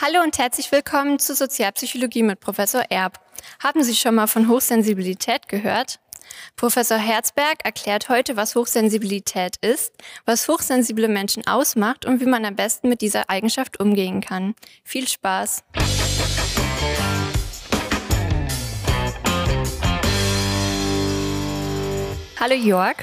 Hallo und herzlich willkommen zu Sozialpsychologie mit Professor Erb. Haben Sie schon mal von Hochsensibilität gehört? Professor Herzberg erklärt heute, was Hochsensibilität ist, was hochsensible Menschen ausmacht und wie man am besten mit dieser Eigenschaft umgehen kann. Viel Spaß! Hallo Jörg.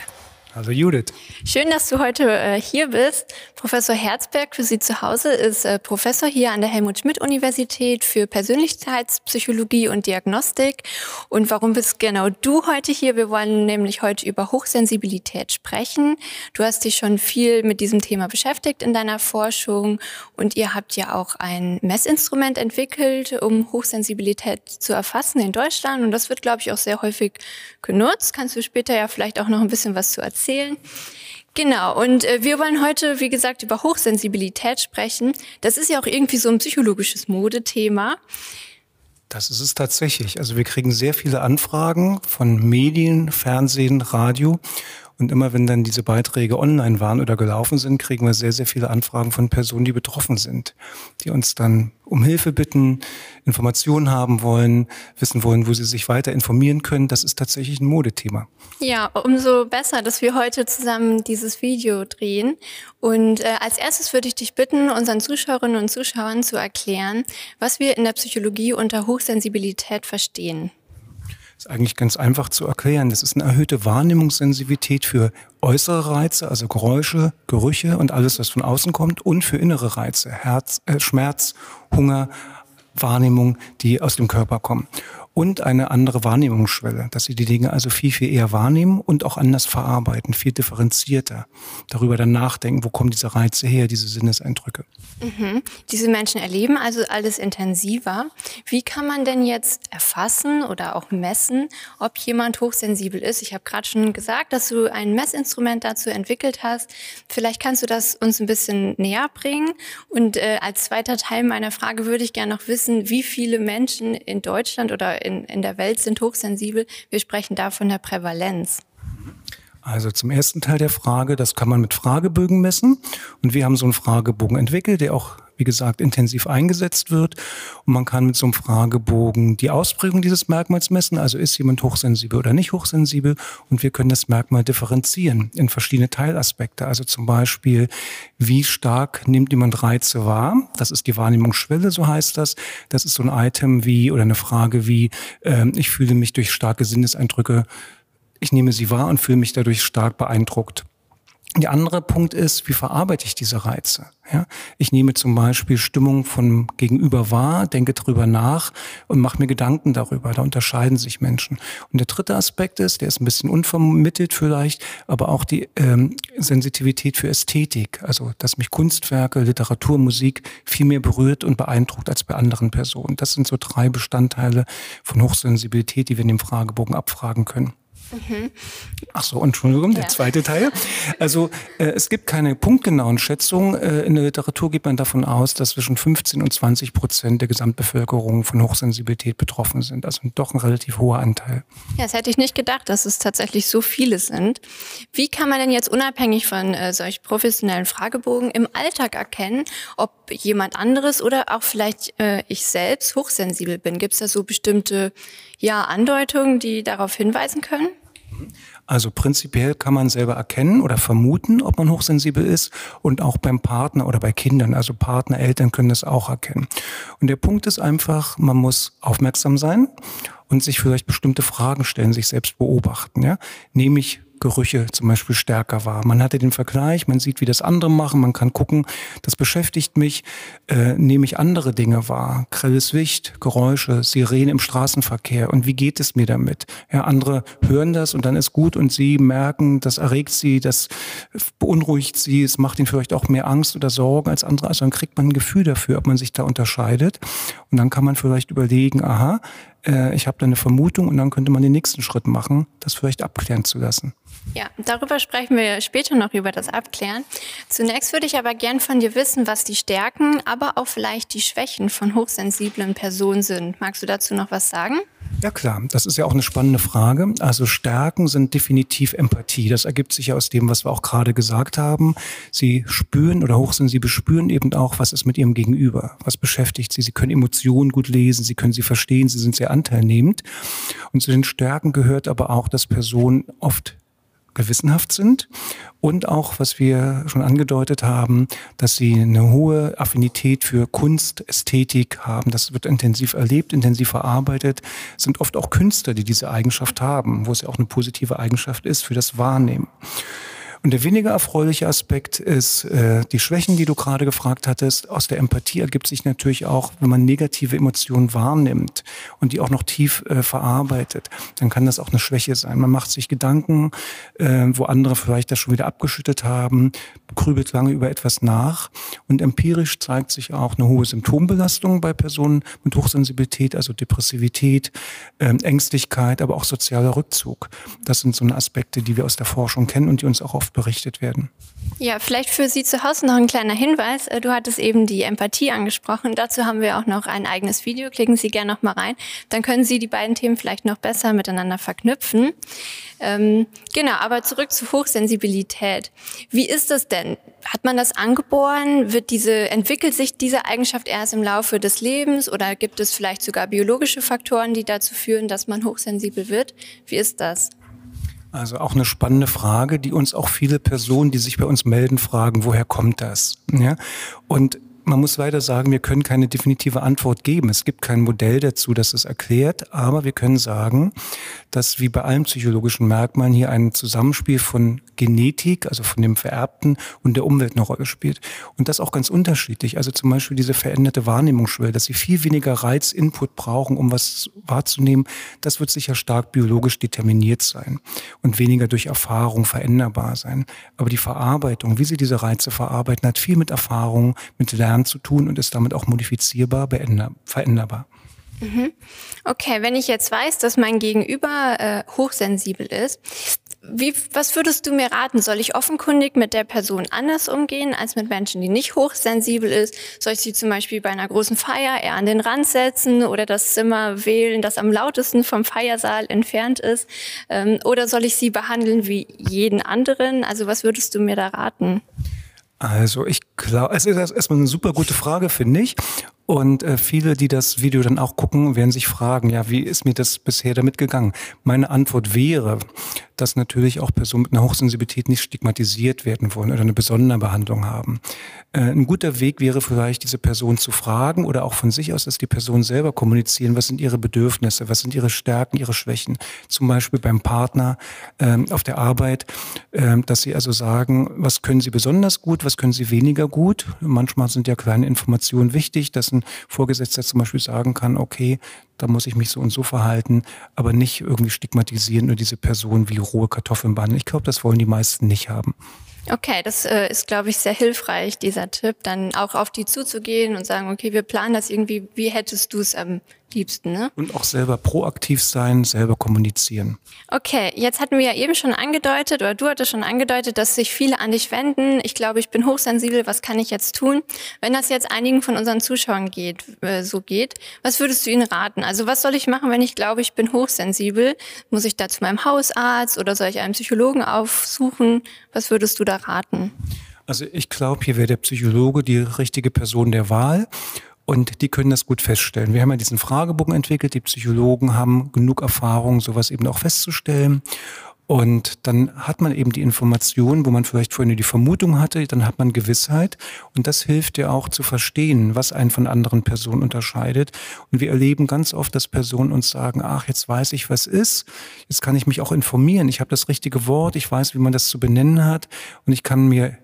Also Judith. Schön, dass du heute äh, hier bist. Professor Herzberg für Sie zu Hause ist äh, Professor hier an der Helmut-Schmidt-Universität für Persönlichkeitspsychologie und Diagnostik. Und warum bist genau du heute hier? Wir wollen nämlich heute über Hochsensibilität sprechen. Du hast dich schon viel mit diesem Thema beschäftigt in deiner Forschung und ihr habt ja auch ein Messinstrument entwickelt, um Hochsensibilität zu erfassen in Deutschland. Und das wird, glaube ich, auch sehr häufig genutzt. Kannst du später ja vielleicht auch noch ein bisschen was zu erzählen? Erzählen. Genau, und äh, wir wollen heute, wie gesagt, über Hochsensibilität sprechen. Das ist ja auch irgendwie so ein psychologisches Modethema. Das ist es tatsächlich. Also wir kriegen sehr viele Anfragen von Medien, Fernsehen, Radio und immer wenn dann diese Beiträge online waren oder gelaufen sind, kriegen wir sehr, sehr viele Anfragen von Personen, die betroffen sind, die uns dann um Hilfe bitten, Informationen haben wollen, wissen wollen, wo sie sich weiter informieren können. Das ist tatsächlich ein Modethema. Ja, umso besser, dass wir heute zusammen dieses Video drehen. Und äh, als erstes würde ich dich bitten, unseren Zuschauerinnen und Zuschauern zu erklären, was wir in der Psychologie unter Hochsensibilität verstehen ist eigentlich ganz einfach zu erklären. Das ist eine erhöhte Wahrnehmungssensitivität für äußere Reize, also Geräusche, Gerüche und alles, was von außen kommt, und für innere Reize, Herz, äh, Schmerz, Hunger, Wahrnehmung, die aus dem Körper kommen und eine andere Wahrnehmungsschwelle, dass sie die Dinge also viel, viel eher wahrnehmen und auch anders verarbeiten, viel differenzierter darüber dann nachdenken, wo kommen diese Reize her, diese Sinneseindrücke. Mhm. Diese Menschen erleben also alles intensiver. Wie kann man denn jetzt erfassen oder auch messen, ob jemand hochsensibel ist? Ich habe gerade schon gesagt, dass du ein Messinstrument dazu entwickelt hast. Vielleicht kannst du das uns ein bisschen näher bringen. Und äh, als zweiter Teil meiner Frage würde ich gerne noch wissen, wie viele Menschen in Deutschland oder in, in der Welt sind hochsensibel. Wir sprechen da von der Prävalenz. Also zum ersten Teil der Frage, das kann man mit Fragebögen messen. Und wir haben so einen Fragebogen entwickelt, der auch wie gesagt, intensiv eingesetzt wird. Und man kann mit so einem Fragebogen die Ausprägung dieses Merkmals messen. Also ist jemand hochsensibel oder nicht hochsensibel? Und wir können das Merkmal differenzieren in verschiedene Teilaspekte. Also zum Beispiel, wie stark nimmt jemand Reize wahr? Das ist die Wahrnehmungsschwelle, so heißt das. Das ist so ein Item wie oder eine Frage wie, äh, ich fühle mich durch starke Sinneseindrücke ich nehme sie wahr und fühle mich dadurch stark beeindruckt. Der andere Punkt ist, wie verarbeite ich diese Reize? Ja, ich nehme zum Beispiel Stimmung von Gegenüber wahr, denke drüber nach und mache mir Gedanken darüber. Da unterscheiden sich Menschen. Und der dritte Aspekt ist, der ist ein bisschen unvermittelt vielleicht, aber auch die ähm, Sensitivität für Ästhetik. Also, dass mich Kunstwerke, Literatur, Musik viel mehr berührt und beeindruckt als bei anderen Personen. Das sind so drei Bestandteile von Hochsensibilität, die wir in dem Fragebogen abfragen können. Mhm. Ach so, Entschuldigung, ja. der zweite Teil. Also äh, es gibt keine punktgenauen Schätzungen. Äh, in der Literatur geht man davon aus, dass zwischen 15 und 20 Prozent der Gesamtbevölkerung von Hochsensibilität betroffen sind. Also doch ein relativ hoher Anteil. Ja, das hätte ich nicht gedacht, dass es tatsächlich so viele sind. Wie kann man denn jetzt unabhängig von äh, solch professionellen Fragebogen im Alltag erkennen, ob jemand anderes oder auch vielleicht äh, ich selbst hochsensibel bin? Gibt es da so bestimmte ja, Andeutungen, die darauf hinweisen können? Also prinzipiell kann man selber erkennen oder vermuten, ob man hochsensibel ist und auch beim Partner oder bei Kindern. Also Partner, Eltern können das auch erkennen. Und der Punkt ist einfach, man muss aufmerksam sein und sich vielleicht bestimmte Fragen stellen, sich selbst beobachten. Ja? Nehme ich Gerüche zum Beispiel stärker wahr. Man hatte den Vergleich, man sieht, wie das andere machen, man kann gucken, das beschäftigt mich, äh, nehme ich andere Dinge wahr, grelles Licht, Geräusche, Sirenen im Straßenverkehr und wie geht es mir damit? Ja, andere hören das und dann ist gut und sie merken, das erregt sie, das beunruhigt sie, es macht ihnen vielleicht auch mehr Angst oder Sorgen als andere. Also dann kriegt man ein Gefühl dafür, ob man sich da unterscheidet und dann kann man vielleicht überlegen, aha, äh, ich habe da eine Vermutung und dann könnte man den nächsten Schritt machen, das vielleicht abklären zu lassen. Ja, darüber sprechen wir später noch über das Abklären. Zunächst würde ich aber gern von dir wissen, was die Stärken, aber auch vielleicht die Schwächen von hochsensiblen Personen sind. Magst du dazu noch was sagen? Ja klar, das ist ja auch eine spannende Frage. Also Stärken sind definitiv Empathie. Das ergibt sich ja aus dem, was wir auch gerade gesagt haben. Sie spüren oder hochsensibel spüren eben auch, was ist mit ihrem Gegenüber, was beschäftigt sie. Sie können Emotionen gut lesen, sie können sie verstehen, sie sind sehr anteilnehmend. Und zu den Stärken gehört aber auch, dass Personen oft gewissenhaft sind und auch, was wir schon angedeutet haben, dass sie eine hohe Affinität für Kunst, Ästhetik haben. Das wird intensiv erlebt, intensiv verarbeitet. Es sind oft auch Künstler, die diese Eigenschaft haben, wo es ja auch eine positive Eigenschaft ist für das Wahrnehmen. Und der weniger erfreuliche Aspekt ist äh, die Schwächen, die du gerade gefragt hattest. Aus der Empathie ergibt sich natürlich auch, wenn man negative Emotionen wahrnimmt und die auch noch tief äh, verarbeitet, dann kann das auch eine Schwäche sein. Man macht sich Gedanken, äh, wo andere vielleicht das schon wieder abgeschüttet haben, grübelt lange über etwas nach. Und empirisch zeigt sich auch eine hohe Symptombelastung bei Personen mit Hochsensibilität, also Depressivität, äh, Ängstlichkeit, aber auch sozialer Rückzug. Das sind so eine Aspekte, die wir aus der Forschung kennen und die uns auch oft berichtet werden. Ja, vielleicht für Sie zu Hause noch ein kleiner Hinweis. Äh, du hattest eben die Empathie angesprochen. Dazu haben wir auch noch ein eigenes Video. Klicken Sie gerne noch mal rein. Dann können Sie die beiden Themen vielleicht noch besser miteinander verknüpfen. Ähm, genau, aber zurück zu Hochsensibilität. Wie ist das denn? Hat man das angeboren? Wird diese, entwickelt sich diese Eigenschaft erst im Laufe des Lebens oder gibt es vielleicht sogar biologische Faktoren, die dazu führen, dass man hochsensibel wird? Wie ist das? Also auch eine spannende Frage, die uns auch viele Personen, die sich bei uns melden, fragen, woher kommt das? Ja? Und man muss leider sagen, wir können keine definitive Antwort geben. Es gibt kein Modell dazu, das es erklärt, aber wir können sagen, dass wie bei allen psychologischen Merkmalen hier ein Zusammenspiel von Genetik, also von dem Vererbten und der Umwelt eine Rolle spielt. Und das auch ganz unterschiedlich. Also zum Beispiel diese veränderte Wahrnehmungsschwelle, dass sie viel weniger Reizinput brauchen, um was wahrzunehmen, das wird sicher stark biologisch determiniert sein und weniger durch Erfahrung veränderbar sein. Aber die Verarbeitung, wie sie diese Reize verarbeiten, hat viel mit Erfahrung, mit Lernen zu tun und ist damit auch modifizierbar, veränderbar. Mhm. Okay, wenn ich jetzt weiß, dass mein Gegenüber äh, hochsensibel ist, wie, was würdest du mir raten? Soll ich offenkundig mit der Person anders umgehen als mit Menschen, die nicht hochsensibel ist? Soll ich sie zum Beispiel bei einer großen Feier eher an den Rand setzen oder das Zimmer wählen, das am lautesten vom Feiersaal entfernt ist? Ähm, oder soll ich sie behandeln wie jeden anderen? Also was würdest du mir da raten? Also ich glaube, es ist erstmal eine super gute Frage, finde ich. Und äh, viele, die das Video dann auch gucken, werden sich fragen, ja, wie ist mir das bisher damit gegangen? Meine Antwort wäre, dass natürlich auch Personen mit einer Hochsensibilität nicht stigmatisiert werden wollen oder eine besondere Behandlung haben. Äh, ein guter Weg wäre vielleicht, diese Person zu fragen oder auch von sich aus, dass die Person selber kommunizieren, was sind ihre Bedürfnisse, was sind ihre Stärken, ihre Schwächen. Zum Beispiel beim Partner ähm, auf der Arbeit, ähm, dass sie also sagen, was können sie besonders gut, was können sie weniger gut. Manchmal sind ja kleine Informationen wichtig, dass ein Vorgesetzter zum Beispiel sagen kann, okay, da muss ich mich so und so verhalten, aber nicht irgendwie stigmatisieren oder diese Person wie rohe Kartoffeln behandeln. Ich glaube, das wollen die meisten nicht haben. Okay, das äh, ist, glaube ich, sehr hilfreich, dieser Tipp, dann auch auf die zuzugehen und sagen, okay, wir planen das irgendwie, wie hättest du es am liebsten, ne? Und auch selber proaktiv sein, selber kommunizieren. Okay, jetzt hatten wir ja eben schon angedeutet, oder du hattest schon angedeutet, dass sich viele an dich wenden. Ich glaube, ich bin hochsensibel, was kann ich jetzt tun? Wenn das jetzt einigen von unseren Zuschauern geht, äh, so geht, was würdest du ihnen raten? Also was soll ich machen, wenn ich glaube, ich bin hochsensibel? Muss ich da zu meinem Hausarzt oder soll ich einen Psychologen aufsuchen? Was würdest du da raten? Also ich glaube, hier wäre der Psychologe die richtige Person der Wahl. Und die können das gut feststellen. Wir haben ja diesen Fragebogen entwickelt. Die Psychologen haben genug Erfahrung, sowas eben auch festzustellen. Und dann hat man eben die Information, wo man vielleicht vorhin nur die Vermutung hatte, dann hat man Gewissheit. Und das hilft ja auch zu verstehen, was einen von anderen Personen unterscheidet. Und wir erleben ganz oft, dass Personen uns sagen, ach, jetzt weiß ich, was ist. Jetzt kann ich mich auch informieren. Ich habe das richtige Wort. Ich weiß, wie man das zu benennen hat. Und ich kann mir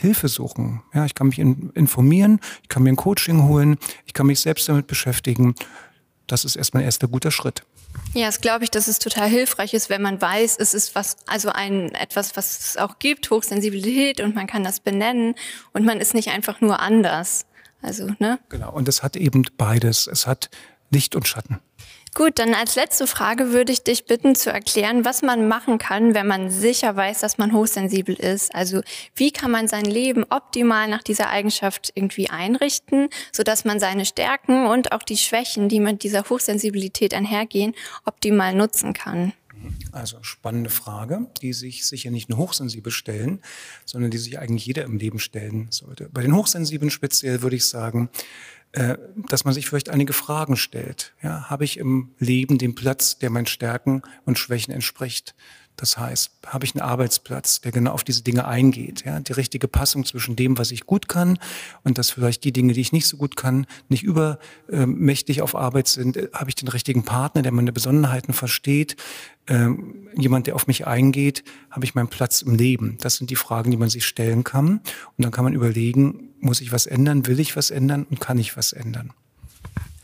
Hilfe suchen. Ja, ich kann mich in, informieren, ich kann mir ein Coaching holen, ich kann mich selbst damit beschäftigen. Das ist erstmal ein erster guter Schritt. Ja, das glaube ich, dass es total hilfreich ist, wenn man weiß, es ist was, also ein, etwas, was es auch gibt, Hochsensibilität und man kann das benennen und man ist nicht einfach nur anders. Also, ne? Genau. Und es hat eben beides. Es hat Licht und Schatten. Gut, dann als letzte Frage würde ich dich bitten zu erklären, was man machen kann, wenn man sicher weiß, dass man hochsensibel ist. Also wie kann man sein Leben optimal nach dieser Eigenschaft irgendwie einrichten, sodass man seine Stärken und auch die Schwächen, die mit dieser Hochsensibilität einhergehen, optimal nutzen kann. Also spannende Frage, die sich sicher nicht nur Hochsensibel stellen, sondern die sich eigentlich jeder im Leben stellen sollte. Bei den Hochsensiblen speziell würde ich sagen, äh, dass man sich vielleicht einige Fragen stellt. Ja, habe ich im Leben den Platz, der meinen Stärken und Schwächen entspricht? Das heißt, habe ich einen Arbeitsplatz, der genau auf diese Dinge eingeht, ja, die richtige Passung zwischen dem, was ich gut kann und dass vielleicht die Dinge, die ich nicht so gut kann, nicht übermächtig auf Arbeit sind. Habe ich den richtigen Partner, der meine Besonderheiten versteht, ähm, jemand, der auf mich eingeht, habe ich meinen Platz im Leben? Das sind die Fragen, die man sich stellen kann. Und dann kann man überlegen, muss ich was ändern, will ich was ändern und kann ich was ändern?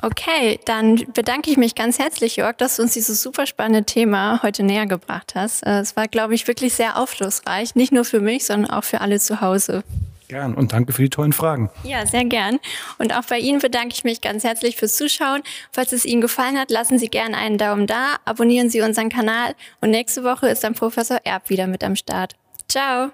Okay, dann bedanke ich mich ganz herzlich, Jörg, dass du uns dieses super spannende Thema heute näher gebracht hast. Äh, es war, glaube ich, wirklich sehr aufschlussreich, nicht nur für mich, sondern auch für alle zu Hause. Gern und danke für die tollen Fragen. Ja, sehr gern. Und auch bei Ihnen bedanke ich mich ganz herzlich fürs Zuschauen. Falls es Ihnen gefallen hat, lassen Sie gerne einen Daumen da, abonnieren Sie unseren Kanal und nächste Woche ist dann Professor Erb wieder mit am Start. Ciao.